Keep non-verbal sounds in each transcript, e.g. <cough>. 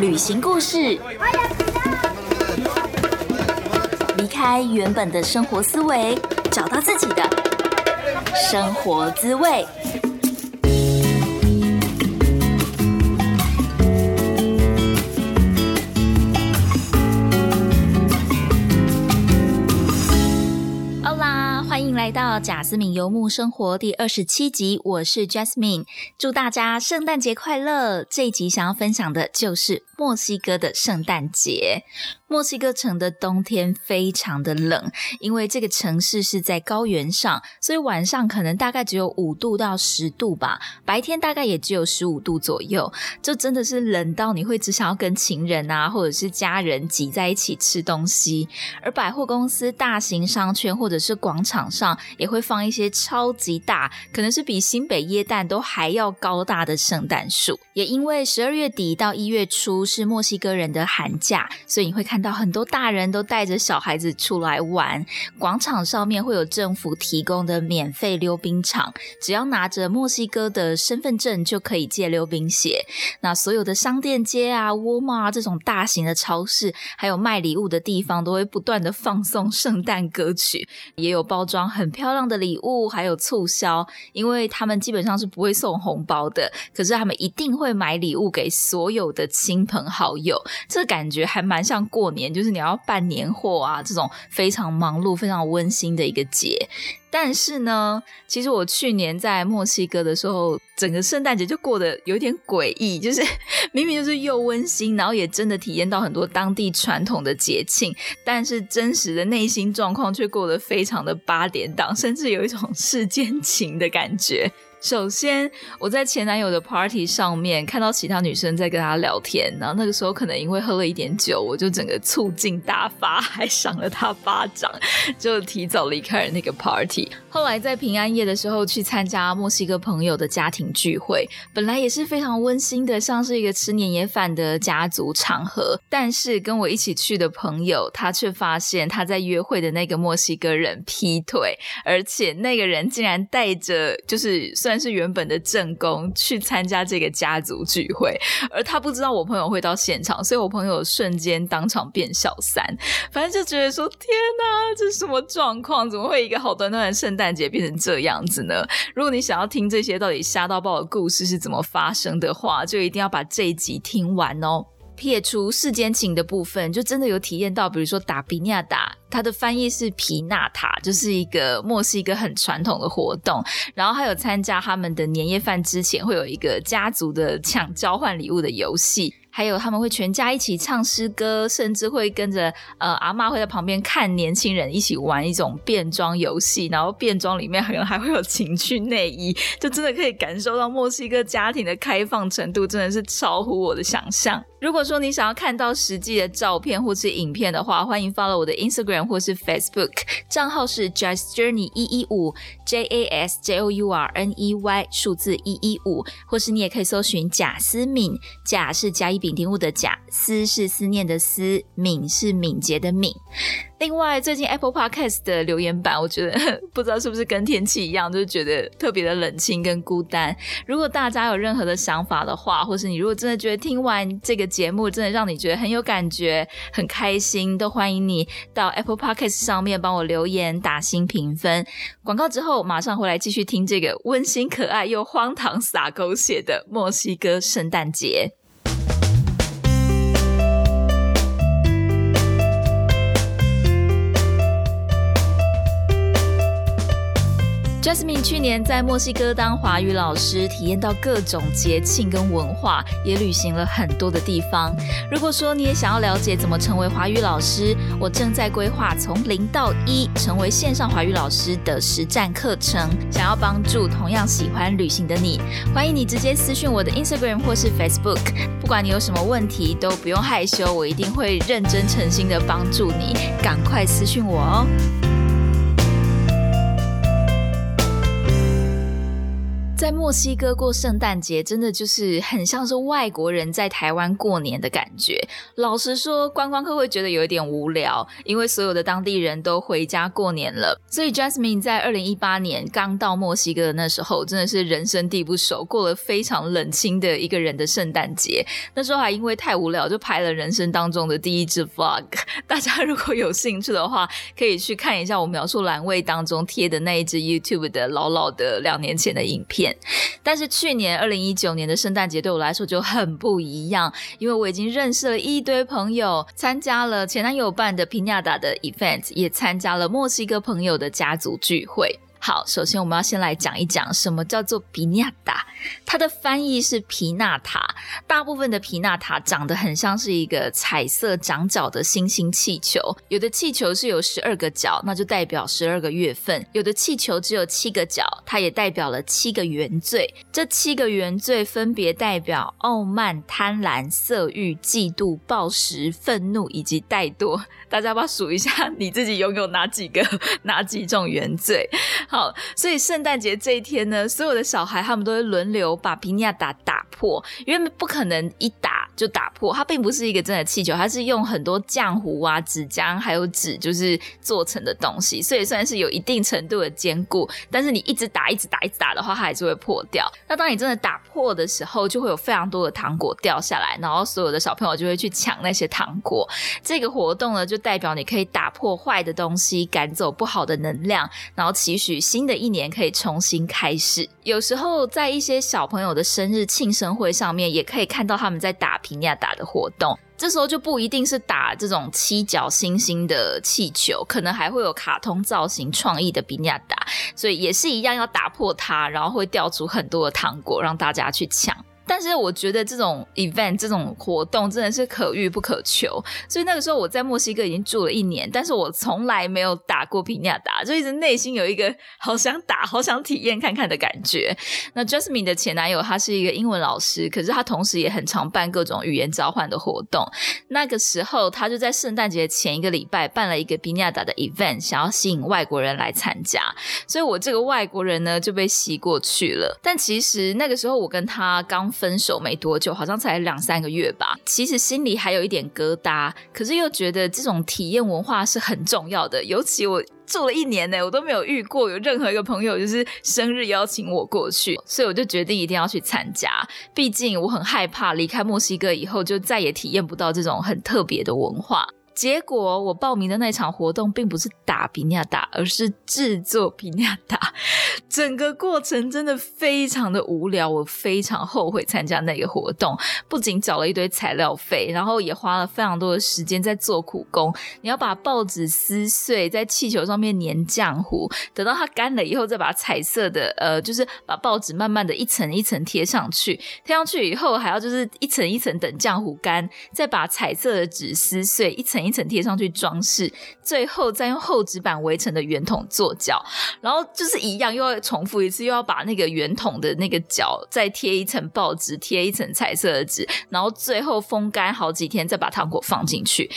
旅行故事，离开原本的生活思维，找到自己的生活滋味。来到贾斯敏游牧生活第二十七集，我是 Jasmine，祝大家圣诞节快乐！这一集想要分享的就是墨西哥的圣诞节。墨西哥城的冬天非常的冷，因为这个城市是在高原上，所以晚上可能大概只有五度到十度吧，白天大概也只有十五度左右，就真的是冷到你会只想要跟情人啊，或者是家人挤在一起吃东西。而百货公司、大型商圈或者是广场上，也会放一些超级大，可能是比新北耶诞都还要高大的圣诞树。也因为十二月底到一月初是墨西哥人的寒假，所以你会看。到很多大人都带着小孩子出来玩，广场上面会有政府提供的免费溜冰场，只要拿着墨西哥的身份证就可以借溜冰鞋。那所有的商店街啊、沃尔玛这种大型的超市，还有卖礼物的地方，都会不断的放送圣诞歌曲，也有包装很漂亮的礼物，还有促销。因为他们基本上是不会送红包的，可是他们一定会买礼物给所有的亲朋好友，这感觉还蛮像过。年就是你要办年货啊，这种非常忙碌、非常温馨的一个节。但是呢，其实我去年在墨西哥的时候，整个圣诞节就过得有点诡异，就是 <laughs> 明明就是又温馨，然后也真的体验到很多当地传统的节庆，但是真实的内心状况却过得非常的八点档，甚至有一种世间情的感觉。首先，我在前男友的 party 上面看到其他女生在跟他聊天，然后那个时候可能因为喝了一点酒，我就整个醋劲大发，还赏了他巴掌，就提早离开了那个 party。后来在平安夜的时候去参加墨西哥朋友的家庭聚会，本来也是非常温馨的，像是一个吃年夜饭的家族场合。但是跟我一起去的朋友，他却发现他在约会的那个墨西哥人劈腿，而且那个人竟然带着就是算。是原本的正宫去参加这个家族聚会，而他不知道我朋友会到现场，所以我朋友瞬间当场变小三。反正就觉得说：“天哪，这是什么状况？怎么会一个好端端的圣诞节变成这样子呢？”如果你想要听这些到底瞎到爆的故事是怎么发生的话，就一定要把这一集听完哦。撇除世间情的部分，就真的有体验到，比如说打比尼亚达，它的翻译是皮纳塔，就是一个墨西哥很传统的活动。然后还有参加他们的年夜饭之前，会有一个家族的抢交换礼物的游戏。还有他们会全家一起唱诗歌，甚至会跟着呃阿妈会在旁边看年轻人一起玩一种变装游戏，然后变装里面可能还会有情趣内衣，就真的可以感受到墨西哥家庭的开放程度真的是超乎我的想象。如果说你想要看到实际的照片或是影片的话，欢迎 follow 我的 Instagram 或是 Facebook 账号是 Just Journey 一一五 J A S J O U R N E Y 数字一一五，或是你也可以搜寻贾思敏，贾是甲乙。丙丁戊的贾，思是思念的思，敏是敏捷的敏。另外，最近 Apple Podcast 的留言板，我觉得 <laughs> 不知道是不是跟天气一样，就是觉得特别的冷清跟孤单。如果大家有任何的想法的话，或是你如果真的觉得听完这个节目真的让你觉得很有感觉、很开心，都欢迎你到 Apple Podcast 上面帮我留言、打新评分。广告之后马上回来继续听这个温馨可爱又荒唐洒狗血的墨西哥圣诞节。Jasmine 去年在墨西哥当华语老师，体验到各种节庆跟文化，也旅行了很多的地方。如果说你也想要了解怎么成为华语老师，我正在规划从零到一成为线上华语老师的实战课程。想要帮助同样喜欢旅行的你，欢迎你直接私讯我的 Instagram 或是 Facebook。不管你有什么问题，都不用害羞，我一定会认真诚心的帮助你。赶快私讯我哦！在墨西哥过圣诞节，真的就是很像是外国人在台湾过年的感觉。老实说，观光客会觉得有一点无聊，因为所有的当地人都回家过年了。所以，Jasmine 在二零一八年刚到墨西哥的那时候，真的是人生地不熟，过了非常冷清的一个人的圣诞节。那时候还因为太无聊，就拍了人生当中的第一支 Vlog。<laughs> 大家如果有兴趣的话，可以去看一下我描述栏位当中贴的那一支 YouTube 的老老的两年前的影片。但是去年二零一九年的圣诞节对我来说就很不一样，因为我已经认识了一堆朋友，参加了前男友办的皮亚达的 event，也参加了墨西哥朋友的家族聚会。好，首先我们要先来讲一讲什么叫做皮纳达，它的翻译是皮纳塔。大部分的皮纳塔长得很像是一个彩色长角的星星气球，有的气球是有十二个角，那就代表十二个月份；有的气球只有七个角，它也代表了七个原罪。这七个原罪分别代表傲慢、贪婪、色欲、嫉妒、暴食、愤怒以及怠惰。大家要不要数一下你自己拥有哪几个、<laughs> 哪几种原罪？好，所以圣诞节这一天呢，所有的小孩他们都会轮流把皮尼亚达打破，因为不可能一打就打破。它并不是一个真的气球，它是用很多浆糊啊、纸浆还有纸就是做成的东西，所以算是有一定程度的坚固。但是你一直打、一直打、一直打的话，它还是会破掉。那当你真的打破的时候，就会有非常多的糖果掉下来，然后所有的小朋友就会去抢那些糖果。这个活动呢，就代表你可以打破坏的东西，赶走不好的能量，然后期许。新的一年可以重新开始。有时候在一些小朋友的生日庆生会上面，也可以看到他们在打皮亚达的活动。这时候就不一定是打这种七角星星的气球，可能还会有卡通造型创意的皮亚达，所以也是一样要打破它，然后会掉出很多的糖果让大家去抢。但是我觉得这种 event 这种活动真的是可遇不可求，所以那个时候我在墨西哥已经住了一年，但是我从来没有打过皮亚达，就一直内心有一个好想打、<laughs> 好想体验看看的感觉。那 Jasmine 的前男友他是一个英文老师，可是他同时也很常办各种语言交换的活动。那个时候他就在圣诞节前一个礼拜办了一个皮亚达的 event，想要吸引外国人来参加，所以我这个外国人呢就被吸过去了。但其实那个时候我跟他刚。分手没多久，好像才两三个月吧。其实心里还有一点疙瘩，可是又觉得这种体验文化是很重要的。尤其我住了一年呢，我都没有遇过有任何一个朋友就是生日邀请我过去，所以我就决定一定要去参加。毕竟我很害怕离开墨西哥以后就再也体验不到这种很特别的文化。结果我报名的那场活动并不是打皮亚达，而是制作皮亚达。<laughs> 整个过程真的非常的无聊，我非常后悔参加那个活动。不仅找了一堆材料费，然后也花了非常多的时间在做苦工。你要把报纸撕碎，在气球上面粘浆糊，等到它干了以后，再把彩色的呃，就是把报纸慢慢的一层一层贴上去。贴上去以后，还要就是一层一层等浆糊干，再把彩色的纸撕碎，一层。一层贴上去装饰，最后再用厚纸板围成的圆筒做脚，然后就是一样，又要重复一次，又要把那个圆筒的那个脚再贴一层报纸，贴一层彩色的纸，然后最后风干好几天，再把糖果放进去。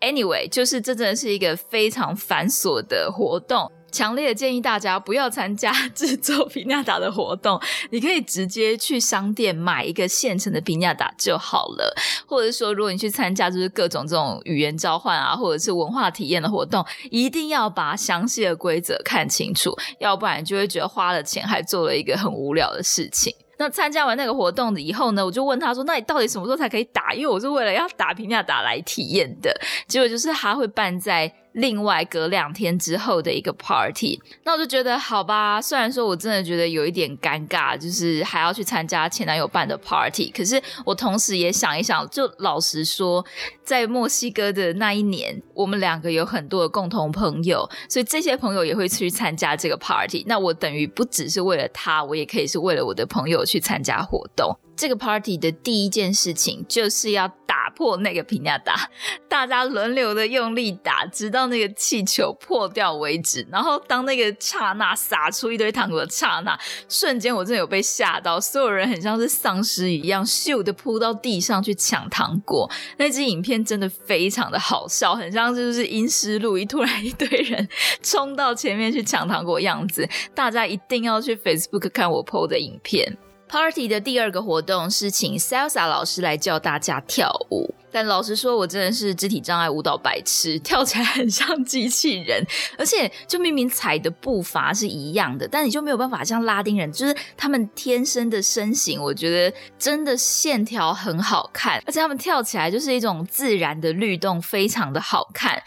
Anyway，就是这真的是一个非常繁琐的活动。强烈建议大家不要参加制作皮纳达的活动，你可以直接去商店买一个现成的皮纳达就好了。或者说，如果你去参加就是各种这种语言交换啊，或者是文化体验的活动，一定要把详细的规则看清楚，要不然就会觉得花了钱还做了一个很无聊的事情。<laughs> 那参加完那个活动以后呢，我就问他说：“那你到底什么时候才可以打？因为我是为了要打皮纳达来体验的。”结果就是他会办在。另外隔两天之后的一个 party，那我就觉得好吧。虽然说我真的觉得有一点尴尬，就是还要去参加前男友办的 party，可是我同时也想一想，就老实说，在墨西哥的那一年，我们两个有很多的共同朋友，所以这些朋友也会去参加这个 party。那我等于不只是为了他，我也可以是为了我的朋友去参加活动。这个 party 的第一件事情就是要打。破那个皮亚达，大家轮流的用力打，直到那个气球破掉为止。然后当那个刹那撒出一堆糖果的刹那，瞬间我真的有被吓到，所有人很像是丧尸一样，咻的扑到地上去抢糖果。那支影片真的非常的好笑，很像就是《阴湿路》一突然一堆人冲到前面去抢糖果样子。大家一定要去 Facebook 看我 PO 的影片。Party 的第二个活动是请 Salsa 老师来教大家跳舞。但老实说，我真的是肢体障碍舞蹈白痴，跳起来很像机器人，而且就明明踩的步伐是一样的，但你就没有办法像拉丁人，就是他们天生的身形，我觉得真的线条很好看，而且他们跳起来就是一种自然的律动，非常的好看。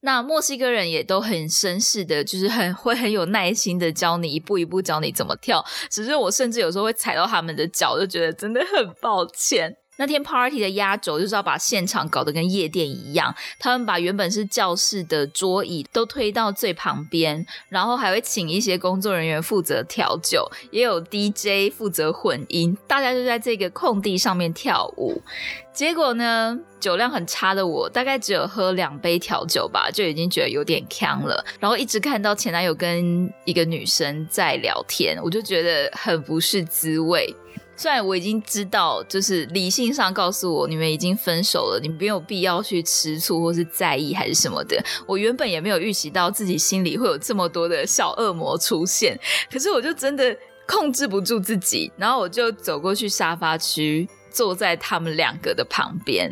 那墨西哥人也都很绅士的，就是很会很有耐心的教你一步一步教你怎么跳，只是我甚至有时候会踩到他们的脚，就觉得真的很抱歉。那天 party 的压轴就是要把现场搞得跟夜店一样，他们把原本是教室的桌椅都推到最旁边，然后还会请一些工作人员负责调酒，也有 DJ 负责混音，大家就在这个空地上面跳舞。结果呢，酒量很差的我，大概只有喝两杯调酒吧，就已经觉得有点呛了。然后一直看到前男友跟一个女生在聊天，我就觉得很不是滋味。虽然我已经知道，就是理性上告诉我你们已经分手了，你没有必要去吃醋或是在意还是什么的。我原本也没有预习到自己心里会有这么多的小恶魔出现，可是我就真的控制不住自己，然后我就走过去沙发区。坐在他们两个的旁边，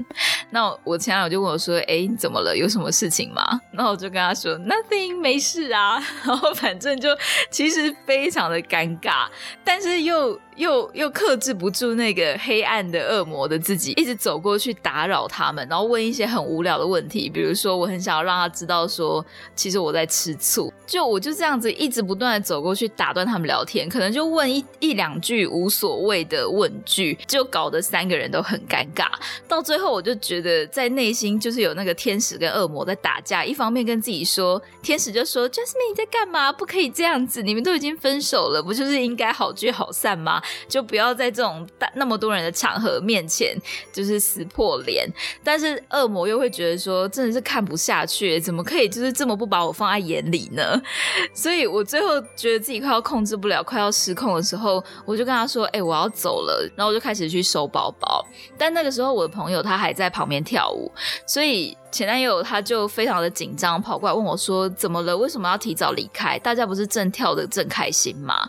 那我前男友就问我说：“哎，你怎么了？有什么事情吗？” <laughs> 然后我就跟他说：“Nothing，没事啊。”然后反正就其实非常的尴尬，但是又。又又克制不住那个黑暗的恶魔的自己，一直走过去打扰他们，然后问一些很无聊的问题，比如说我很想要让他知道说，其实我在吃醋，就我就这样子一直不断的走过去打断他们聊天，可能就问一一两句无所谓的问句，就搞得三个人都很尴尬。到最后我就觉得在内心就是有那个天使跟恶魔在打架，一方面跟自己说，天使就说 Jasmine 你在干嘛？不可以这样子，你们都已经分手了，不就是应该好聚好散吗？就不要在这种大那么多人的场合面前，就是撕破脸。但是恶魔又会觉得说，真的是看不下去，怎么可以就是这么不把我放在眼里呢？<laughs> 所以我最后觉得自己快要控制不了，快要失控的时候，我就跟他说：“哎，我要走了。”然后我就开始去收包包。但那个时候我的朋友他还在旁边跳舞，所以。前男友他就非常的紧张，跑过来问我说：“怎么了？为什么要提早离开？大家不是正跳的正开心吗？”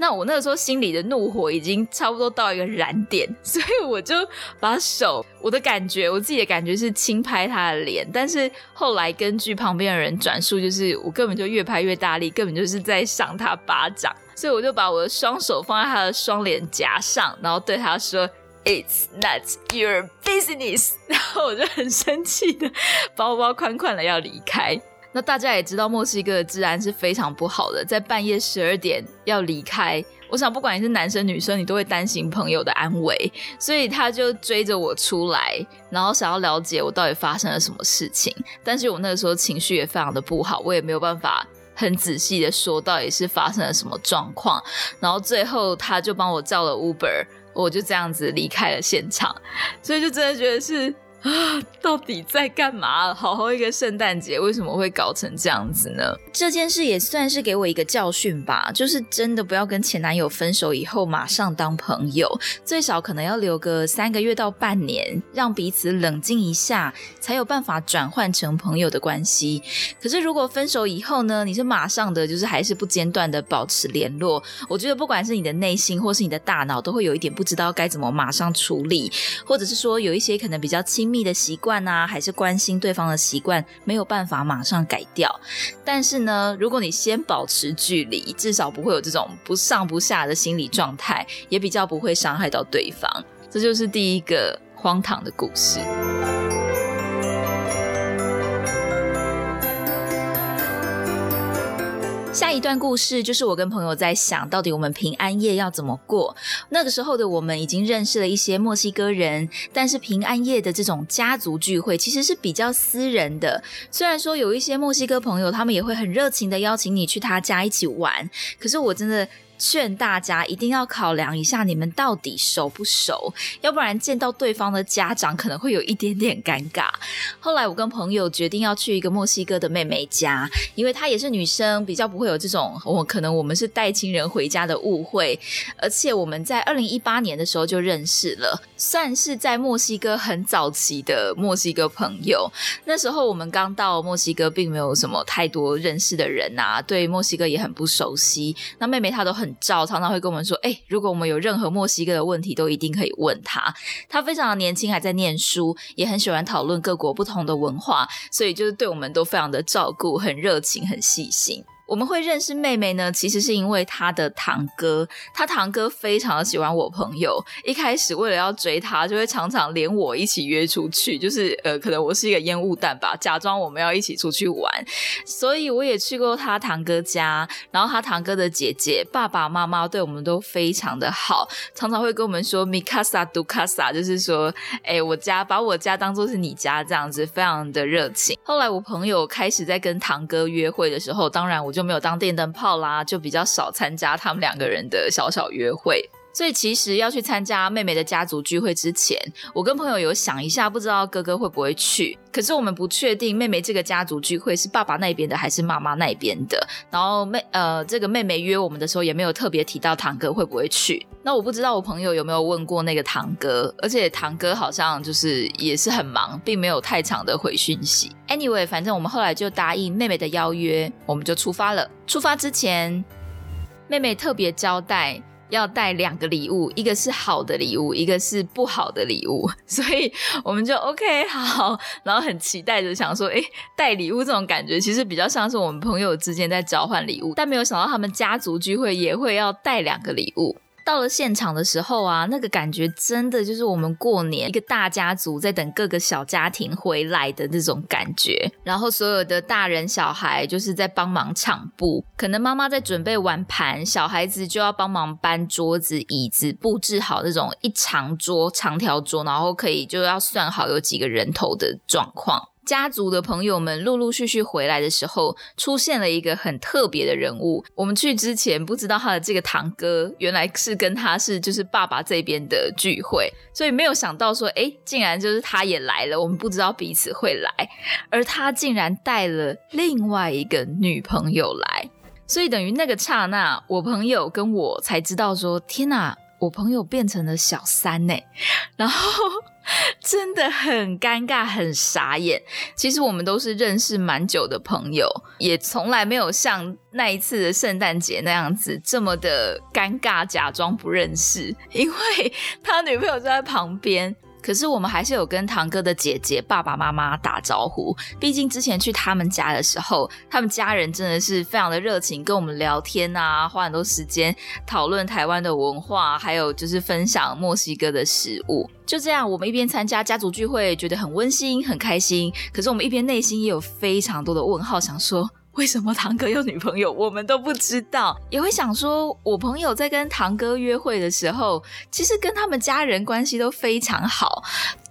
那我那个时候心里的怒火已经差不多到一个燃点，所以我就把手，我的感觉，我自己的感觉是轻拍他的脸，但是后来根据旁边的人转述，就是我根本就越拍越大力，根本就是在赏他巴掌，所以我就把我的双手放在他的双脸颊上，然后对他说。It's not your business。然后我就很生气的，包包款款的要离开。那大家也知道，墨西哥的治安是非常不好的，在半夜十二点要离开，我想不管你是男生女生，你都会担心朋友的安危，所以他就追着我出来，然后想要了解我到底发生了什么事情。但是我那个时候情绪也非常的不好，我也没有办法很仔细的说到底是发生了什么状况。然后最后他就帮我叫了 Uber。我就这样子离开了现场，所以就真的觉得是。啊，<laughs> 到底在干嘛？好好一个圣诞节，为什么会搞成这样子呢？这件事也算是给我一个教训吧，就是真的不要跟前男友分手以后马上当朋友，最少可能要留个三个月到半年，让彼此冷静一下，才有办法转换成朋友的关系。可是如果分手以后呢，你是马上的，就是还是不间断的保持联络，我觉得不管是你的内心或是你的大脑，都会有一点不知道该怎么马上处理，或者是说有一些可能比较亲。密的习惯啊，还是关心对方的习惯，没有办法马上改掉。但是呢，如果你先保持距离，至少不会有这种不上不下的心理状态，也比较不会伤害到对方。这就是第一个荒唐的故事。下一段故事就是我跟朋友在想到底我们平安夜要怎么过。那个时候的我们已经认识了一些墨西哥人，但是平安夜的这种家族聚会其实是比较私人的。虽然说有一些墨西哥朋友，他们也会很热情的邀请你去他家一起玩，可是我真的。劝大家一定要考量一下你们到底熟不熟，要不然见到对方的家长可能会有一点点尴尬。后来我跟朋友决定要去一个墨西哥的妹妹家，因为她也是女生，比较不会有这种我可能我们是带亲人回家的误会。而且我们在二零一八年的时候就认识了，算是在墨西哥很早期的墨西哥朋友。那时候我们刚到墨西哥，并没有什么太多认识的人啊，对墨西哥也很不熟悉。那妹妹她都很。照常常会跟我们说，哎，如果我们有任何墨西哥的问题，都一定可以问他。他非常的年轻，还在念书，也很喜欢讨论各国不同的文化，所以就是对我们都非常的照顾，很热情，很细心。我们会认识妹妹呢，其实是因为她的堂哥，她堂哥非常的喜欢我朋友。一开始为了要追她，就会常常连我一起约出去，就是呃，可能我是一个烟雾弹吧，假装我们要一起出去玩。所以我也去过他堂哥家，然后他堂哥的姐姐、爸爸妈妈对我们都非常的好，常常会跟我们说 “mi casa du casa”，就是说，哎，我家把我家当做是你家这样子，非常的热情。后来我朋友开始在跟堂哥约会的时候，当然我就。就没有当电灯泡啦，就比较少参加他们两个人的小小约会。所以其实要去参加妹妹的家族聚会之前，我跟朋友有想一下，不知道哥哥会不会去。可是我们不确定妹妹这个家族聚会是爸爸那边的还是妈妈那边的。然后妹呃，这个妹妹约我们的时候也没有特别提到堂哥会不会去。那我不知道我朋友有没有问过那个堂哥，而且堂哥好像就是也是很忙，并没有太长的回讯息。Anyway，反正我们后来就答应妹妹的邀约，我们就出发了。出发之前，妹妹特别交代要带两个礼物，一个是好的礼物，一个是不好的礼物，<laughs> 所以我们就 OK 好，然后很期待着想说，哎，带礼物这种感觉其实比较像是我们朋友之间在交换礼物，但没有想到他们家族聚会也会要带两个礼物。到了现场的时候啊，那个感觉真的就是我们过年一个大家族在等各个小家庭回来的那种感觉。然后所有的大人小孩就是在帮忙抢布，可能妈妈在准备碗盘，小孩子就要帮忙搬桌子椅子，布置好那种一长桌长条桌，然后可以就要算好有几个人头的状况。家族的朋友们陆陆续续回来的时候，出现了一个很特别的人物。我们去之前不知道他的这个堂哥，原来是跟他是就是爸爸这边的聚会，所以没有想到说，哎，竟然就是他也来了。我们不知道彼此会来，而他竟然带了另外一个女朋友来，所以等于那个刹那，我朋友跟我才知道说，天哪，我朋友变成了小三呢，然后。<laughs> 真的很尴尬，很傻眼。其实我们都是认识蛮久的朋友，也从来没有像那一次的圣诞节那样子这么的尴尬，假装不认识，因为他女朋友就在旁边。可是我们还是有跟堂哥的姐姐、爸爸妈妈打招呼。毕竟之前去他们家的时候，他们家人真的是非常的热情，跟我们聊天啊，花很多时间讨论台湾的文化，还有就是分享墨西哥的食物。就这样，我们一边参加家族聚会，觉得很温馨、很开心。可是我们一边内心也有非常多的问号，想说。为什么堂哥有女朋友，我们都不知道？也会想说，我朋友在跟堂哥约会的时候，其实跟他们家人关系都非常好。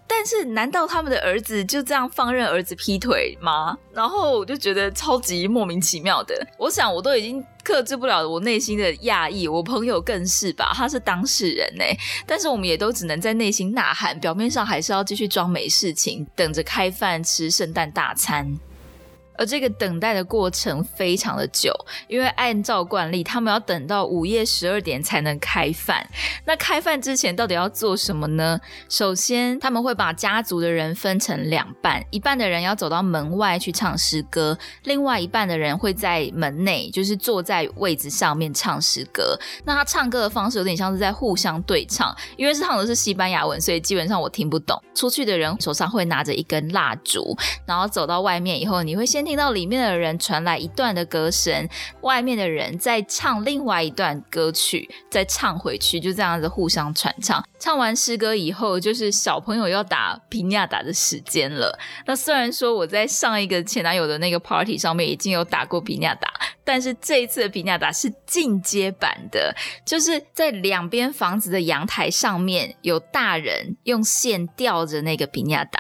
但是，难道他们的儿子就这样放任儿子劈腿吗？然后我就觉得超级莫名其妙的。我想，我都已经克制不了我内心的讶异，我朋友更是吧？他是当事人呢。但是我们也都只能在内心呐喊，表面上还是要继续装没事情，等着开饭吃圣诞大餐。而这个等待的过程非常的久，因为按照惯例，他们要等到午夜十二点才能开饭。那开饭之前到底要做什么呢？首先，他们会把家族的人分成两半，一半的人要走到门外去唱诗歌，另外一半的人会在门内，就是坐在位置上面唱诗歌。那他唱歌的方式有点像是在互相对唱，因为是唱的是西班牙文，所以基本上我听不懂。出去的人手上会拿着一根蜡烛，然后走到外面以后，你会先。听到里面的人传来一段的歌声，外面的人在唱另外一段歌曲，再唱回去，就这样子互相传唱。唱完诗歌以后，就是小朋友要打皮亚达的时间了。那虽然说我在上一个前男友的那个 party 上面已经有打过皮亚达，但是这一次的皮亚达是进阶版的，就是在两边房子的阳台上面有大人用线吊着那个皮亚达，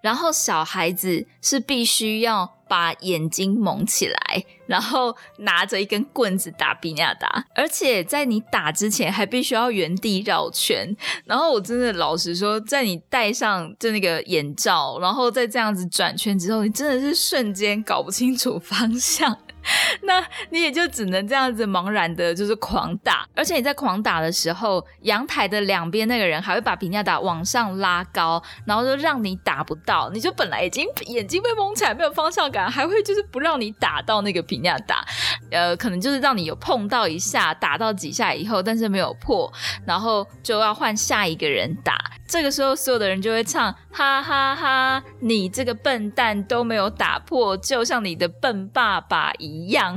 然后小孩子是必须要。把眼睛蒙起来，然后拿着一根棍子打比亚达，而且在你打之前还必须要原地绕圈。然后我真的老实说，在你戴上就那个眼罩，然后再这样子转圈之后，你真的是瞬间搞不清楚方向。<laughs> 那你也就只能这样子茫然的，就是狂打，而且你在狂打的时候，阳台的两边那个人还会把皮亚达往上拉高，然后就让你打不到，你就本来已经眼睛被蒙起来，没有方向感，还会就是不让你打到那个皮亚达，呃，可能就是让你有碰到一下，打到几下以后，但是没有破，然后就要换下一个人打，这个时候所有的人就会唱哈哈哈，你这个笨蛋都没有打破，就像你的笨爸爸一。样样，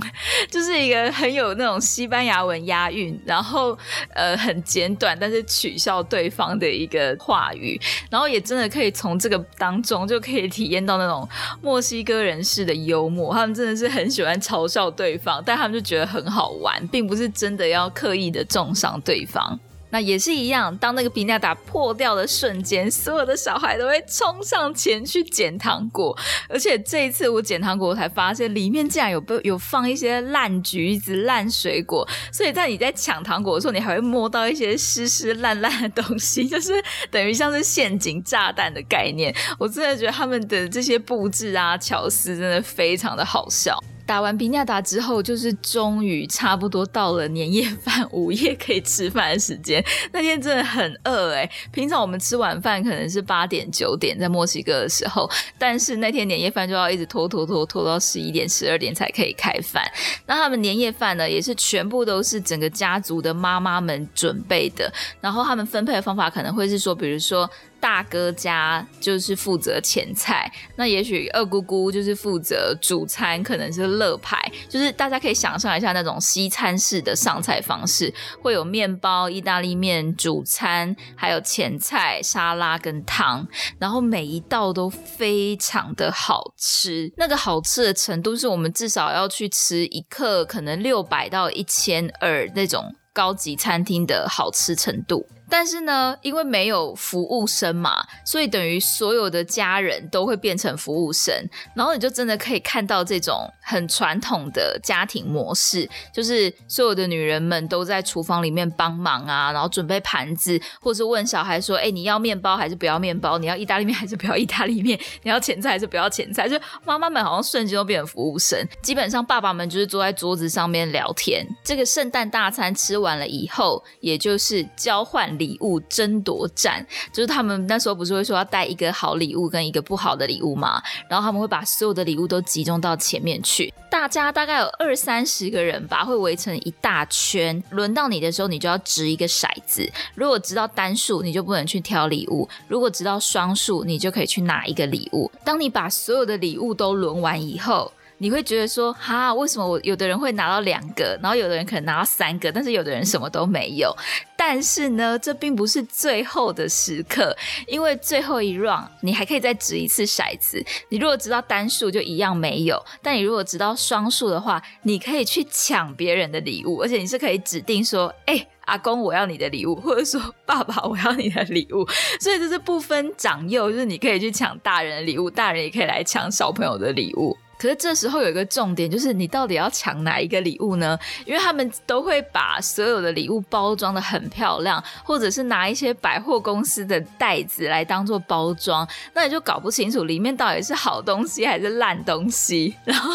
就是一个很有那种西班牙文押韵，然后呃很简短，但是取笑对方的一个话语，然后也真的可以从这个当中就可以体验到那种墨西哥人士的幽默，他们真的是很喜欢嘲笑对方，但他们就觉得很好玩，并不是真的要刻意的重伤对方。那也是一样，当那个皮纳达破掉的瞬间，所有的小孩都会冲上前去捡糖果。而且这一次我捡糖果，我才发现里面竟然有被有放一些烂橘子、烂水果。所以在你在抢糖果的时候，你还会摸到一些湿湿烂烂的东西，就是等于像是陷阱炸弹的概念。我真的觉得他们的这些布置啊、巧思真的非常的好笑。打完皮亚达之后，就是终于差不多到了年夜饭午夜可以吃饭的时间。那天真的很饿哎，平常我们吃晚饭可能是八点九点在墨西哥的时候，但是那天年夜饭就要一直拖拖拖拖到十一点十二点才可以开饭。那他们年夜饭呢，也是全部都是整个家族的妈妈们准备的，然后他们分配的方法可能会是说，比如说。大哥家就是负责前菜，那也许二姑姑就是负责主餐，可能是乐牌，就是大家可以想象一下那种西餐式的上菜方式，会有面包、意大利面、主餐，还有前菜、沙拉跟汤，然后每一道都非常的好吃，那个好吃的程度是我们至少要去吃一克，可能六百到一千二那种高级餐厅的好吃程度。但是呢，因为没有服务生嘛，所以等于所有的家人都会变成服务生，然后你就真的可以看到这种很传统的家庭模式，就是所有的女人们都在厨房里面帮忙啊，然后准备盘子，或是问小孩说：“哎，你要面包还是不要面包？你要意大利面还是不要意大利面？<laughs> 你要前菜还是不要前菜？”就妈妈们好像瞬间都变成服务生，基本上爸爸们就是坐在桌子上面聊天。这个圣诞大餐吃完了以后，也就是交换。礼物争夺战，就是他们那时候不是会说要带一个好礼物跟一个不好的礼物吗？然后他们会把所有的礼物都集中到前面去，大家大概有二三十个人吧，会围成一大圈。轮到你的时候，你就要掷一个骰子。如果掷到单数，你就不能去挑礼物；如果掷到双数，你就可以去拿一个礼物。当你把所有的礼物都轮完以后，你会觉得说，哈，为什么我有的人会拿到两个，然后有的人可能拿到三个，但是有的人什么都没有。但是呢，这并不是最后的时刻，因为最后一 round 你还可以再掷一次骰子。你如果知道单数就一样没有，但你如果知道双数的话，你可以去抢别人的礼物，而且你是可以指定说，哎，阿公我要你的礼物，<laughs> 或者说爸爸我要你的礼物。<laughs> 所以这是不分长幼，就是你可以去抢大人的礼物，大人也可以来抢小朋友的礼物。可是这时候有一个重点，就是你到底要抢哪一个礼物呢？因为他们都会把所有的礼物包装的很漂亮，或者是拿一些百货公司的袋子来当做包装，那你就搞不清楚里面到底是好东西还是烂东西。<laughs> 然后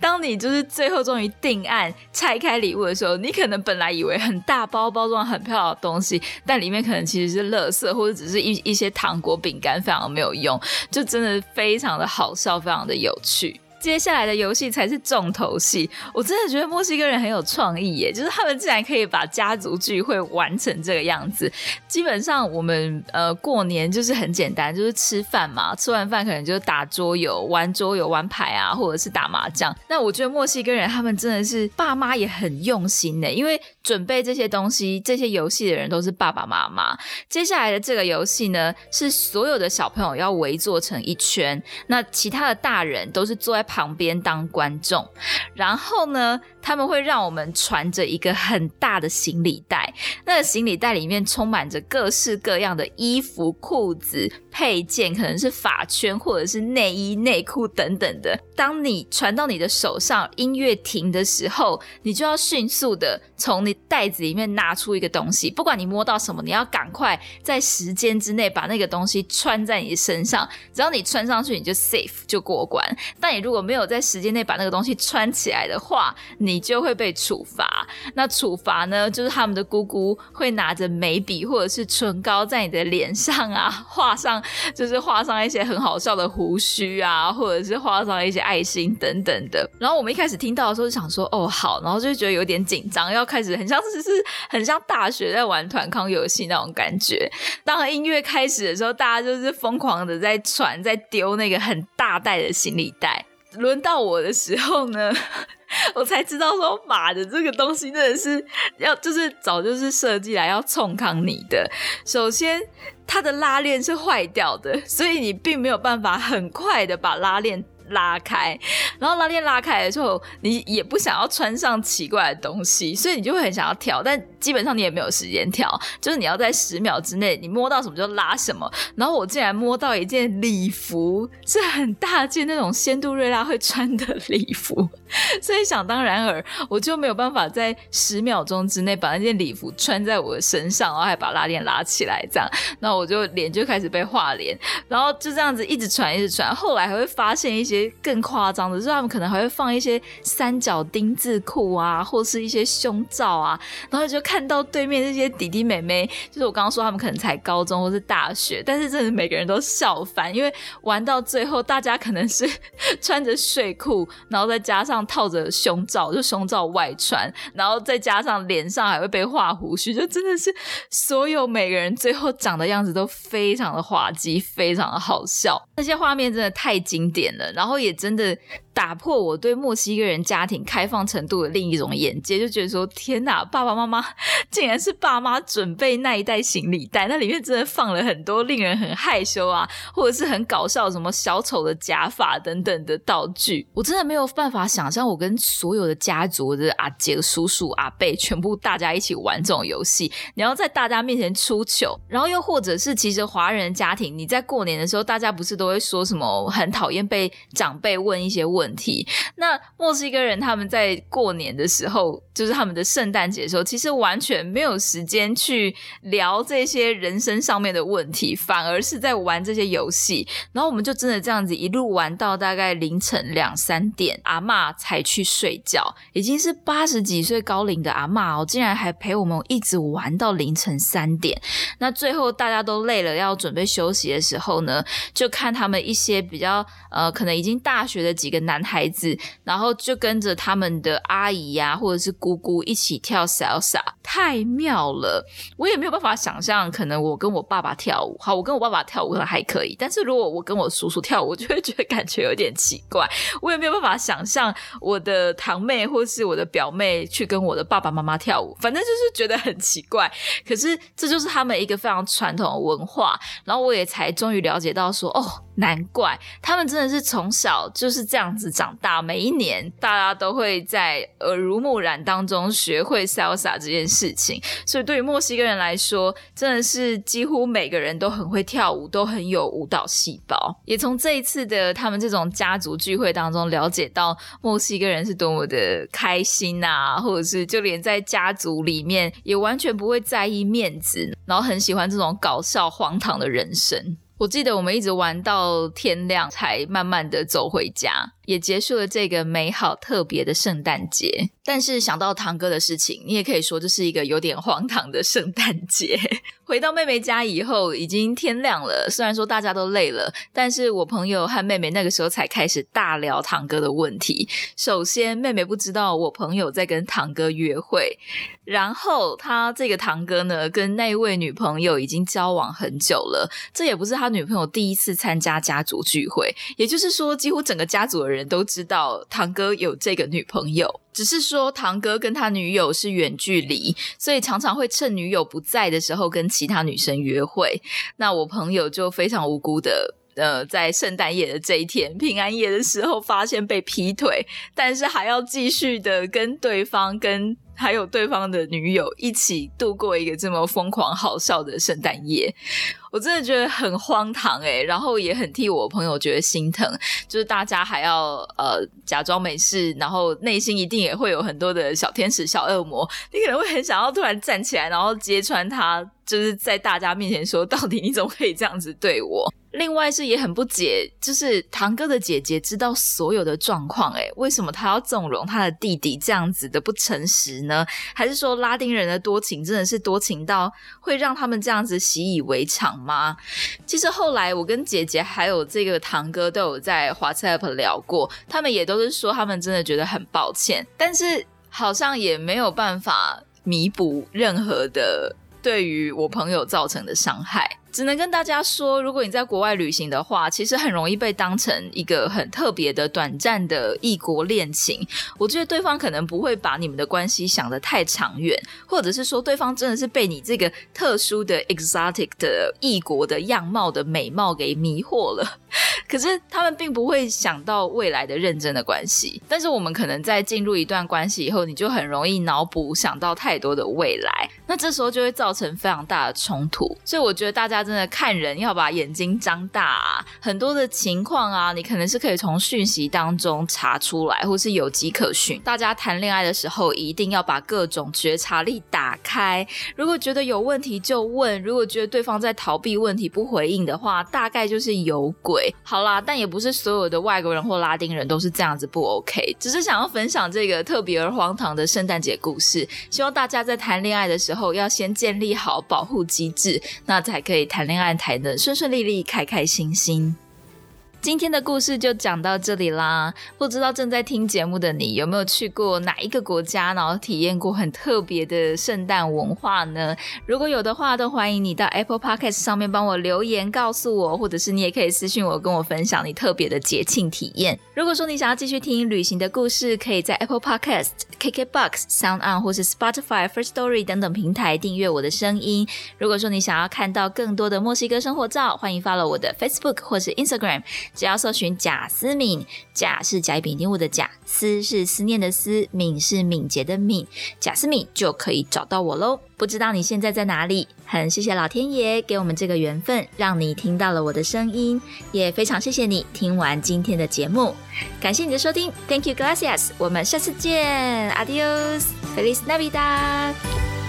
当你就是最后终于定案拆开礼物的时候，你可能本来以为很大包包装很漂亮的东西，但里面可能其实是垃圾，或者只是一一些糖果饼干，非常没有用，就真的非常的好笑，非常的有趣。接下来的游戏才是重头戏，我真的觉得墨西哥人很有创意耶，就是他们竟然可以把家族聚会玩成这个样子。基本上我们呃过年就是很简单，就是吃饭嘛，吃完饭可能就打桌游、玩桌游、玩牌啊，或者是打麻将。那我觉得墨西哥人他们真的是爸妈也很用心的，因为准备这些东西、这些游戏的人都是爸爸妈妈。接下来的这个游戏呢，是所有的小朋友要围坐成一圈，那其他的大人都是坐在旁边当观众。然后呢，他们会让我们传着一个很大的行李袋，那个行李袋里面充满着各式各样的衣服、裤子、配件，可能是发圈或者是内衣、内裤等等的。当你传到你的手上，音乐停的时候，你就要迅速的从你袋子里面拿出一个东西，不管你摸到什么，你要赶快在时间之内把那个东西穿在你的身上。只要你穿上去，你就 safe 就过关。但你如果没有在时间内把那个东西穿起来的话，你你就会被处罚。那处罚呢，就是他们的姑姑会拿着眉笔或者是唇膏在你的脸上啊 <laughs> 画上，就是画上一些很好笑的胡须啊，或者是画上一些爱心等等的。然后我们一开始听到的时候就想说，哦好，然后就觉得有点紧张，要开始很像是是很像大学在玩团康游戏那种感觉。当音乐开始的时候，大家就是疯狂的在传，在丢那个很大袋的行李袋。轮到我的时候呢，我才知道说，马的，这个东西真的是要，就是早就是设计来要冲康你的。首先，它的拉链是坏掉的，所以你并没有办法很快的把拉链。拉开，然后拉链拉开的时候，你也不想要穿上奇怪的东西，所以你就会很想要跳，但基本上你也没有时间跳，就是你要在十秒之内，你摸到什么就拉什么。然后我竟然摸到一件礼服，是很大件那种仙杜瑞拉会穿的礼服，所以想当然尔，我就没有办法在十秒钟之内把那件礼服穿在我的身上，然后还把拉链拉起来，这样，那我就脸就开始被画脸，然后就这样子一直传一直传，后来还会发现一些。更夸张的是，他们可能还会放一些三角丁字裤啊，或是一些胸罩啊，然后就看到对面这些弟弟妹妹，就是我刚刚说他们可能才高中或是大学，但是真的每个人都笑翻，因为玩到最后，大家可能是 <laughs> 穿着睡裤，然后再加上套着胸罩，就胸罩外穿，然后再加上脸上还会被画胡须，就真的是所有每个人最后长的样子都非常的滑稽，非常的好笑，那些画面真的太经典了，然后。然后也真的。打破我对墨西哥人家庭开放程度的另一种眼界，就觉得说天哪，爸爸妈妈竟然是爸妈准备那一袋行李袋，那里面真的放了很多令人很害羞啊，或者是很搞笑什么小丑的假发等等的道具。我真的没有办法想象，我跟所有的家族的阿杰、叔叔、阿伯全部大家一起玩这种游戏，你要在大家面前出糗，然后又或者是其实华人家庭，你在过年的时候，大家不是都会说什么很讨厌被长辈问一些问。问题。那墨西哥人他们在过年的时候，就是他们的圣诞节的时候，其实完全没有时间去聊这些人生上面的问题，反而是在玩这些游戏。然后我们就真的这样子一路玩到大概凌晨两三点，阿妈才去睡觉。已经是八十几岁高龄的阿妈哦，竟然还陪我们一直玩到凌晨三点。那最后大家都累了，要准备休息的时候呢，就看他们一些比较呃，可能已经大学的几个男。男孩子，然后就跟着他们的阿姨呀，或者是姑姑一起跳 salsa，太妙了！我也没有办法想象，可能我跟我爸爸跳舞，好，我跟我爸爸跳舞可能还可以，但是如果我跟我叔叔跳舞，我就会觉得感觉有点奇怪。我也没有办法想象我的堂妹或是我的表妹去跟我的爸爸妈妈跳舞，反正就是觉得很奇怪。可是这就是他们一个非常传统的文化，然后我也才终于了解到说，哦。难怪他们真的是从小就是这样子长大，每一年大家都会在耳濡目染当中学会 salsa 这件事情。所以对于墨西哥人来说，真的是几乎每个人都很会跳舞，都很有舞蹈细胞。也从这一次的他们这种家族聚会当中了解到，墨西哥人是多么的开心啊，或者是就连在家族里面也完全不会在意面子，然后很喜欢这种搞笑荒唐的人生。我记得我们一直玩到天亮，才慢慢的走回家，也结束了这个美好特别的圣诞节。但是想到堂哥的事情，你也可以说这是一个有点荒唐的圣诞节。<laughs> 回到妹妹家以后，已经天亮了。虽然说大家都累了，但是我朋友和妹妹那个时候才开始大聊堂哥的问题。首先，妹妹不知道我朋友在跟堂哥约会，然后他这个堂哥呢，跟那位女朋友已经交往很久了。这也不是他女朋友第一次参加家族聚会，也就是说，几乎整个家族的人。人都知道堂哥有这个女朋友，只是说堂哥跟他女友是远距离，所以常常会趁女友不在的时候跟其他女生约会。那我朋友就非常无辜的。呃，在圣诞夜的这一天，平安夜的时候，发现被劈腿，但是还要继续的跟对方、跟还有对方的女友一起度过一个这么疯狂好笑的圣诞夜，我真的觉得很荒唐诶，然后也很替我朋友觉得心疼，就是大家还要呃假装没事，然后内心一定也会有很多的小天使、小恶魔，你可能会很想要突然站起来，然后揭穿他，就是在大家面前说，到底你怎么可以这样子对我？另外是也很不解，就是堂哥的姐姐知道所有的状况，诶，为什么他要纵容他的弟弟这样子的不诚实呢？还是说拉丁人的多情真的是多情到会让他们这样子习以为常吗？其实后来我跟姐姐还有这个堂哥都有在 WhatsApp 聊过，他们也都是说他们真的觉得很抱歉，但是好像也没有办法弥补任何的对于我朋友造成的伤害。只能跟大家说，如果你在国外旅行的话，其实很容易被当成一个很特别的、短暂的异国恋情。我觉得对方可能不会把你们的关系想得太长远，或者是说对方真的是被你这个特殊的 exotic 的异国的样貌的美貌给迷惑了。可是他们并不会想到未来的认真的关系。但是我们可能在进入一段关系以后，你就很容易脑补想到太多的未来，那这时候就会造成非常大的冲突。所以我觉得大家。真的看人要把眼睛张大，很多的情况啊，你可能是可以从讯息当中查出来，或是有迹可循。大家谈恋爱的时候，一定要把各种觉察力打开。如果觉得有问题就问，如果觉得对方在逃避问题不回应的话，大概就是有鬼。好啦，但也不是所有的外国人或拉丁人都是这样子不 OK，只是想要分享这个特别而荒唐的圣诞节故事。希望大家在谈恋爱的时候要先建立好保护机制，那才可以。谈恋爱谈的顺顺利利，开开心心。今天的故事就讲到这里啦。不知道正在听节目的你有没有去过哪一个国家，然后体验过很特别的圣诞文化呢？如果有的话，都欢迎你到 Apple Podcast 上面帮我留言告诉我，或者是你也可以私信我，跟我分享你特别的节庆体验。如果说你想要继续听旅行的故事，可以在 Apple Podcast、KKBox、Sound On 或是 Spotify、First Story 等等平台订阅我的声音。如果说你想要看到更多的墨西哥生活照，欢迎 follow 我的 Facebook 或是 Instagram。只要搜寻贾思敏，贾是甲乙丙丁戊的贾，思是思念的思，敏是敏捷的敏，贾思敏就可以找到我喽。不知道你现在在哪里？很谢谢老天爷给我们这个缘分，让你听到了我的声音，也非常谢谢你听完今天的节目，感谢你的收听，Thank you, gracias，我们下次见，Adios，Feliz Navidad。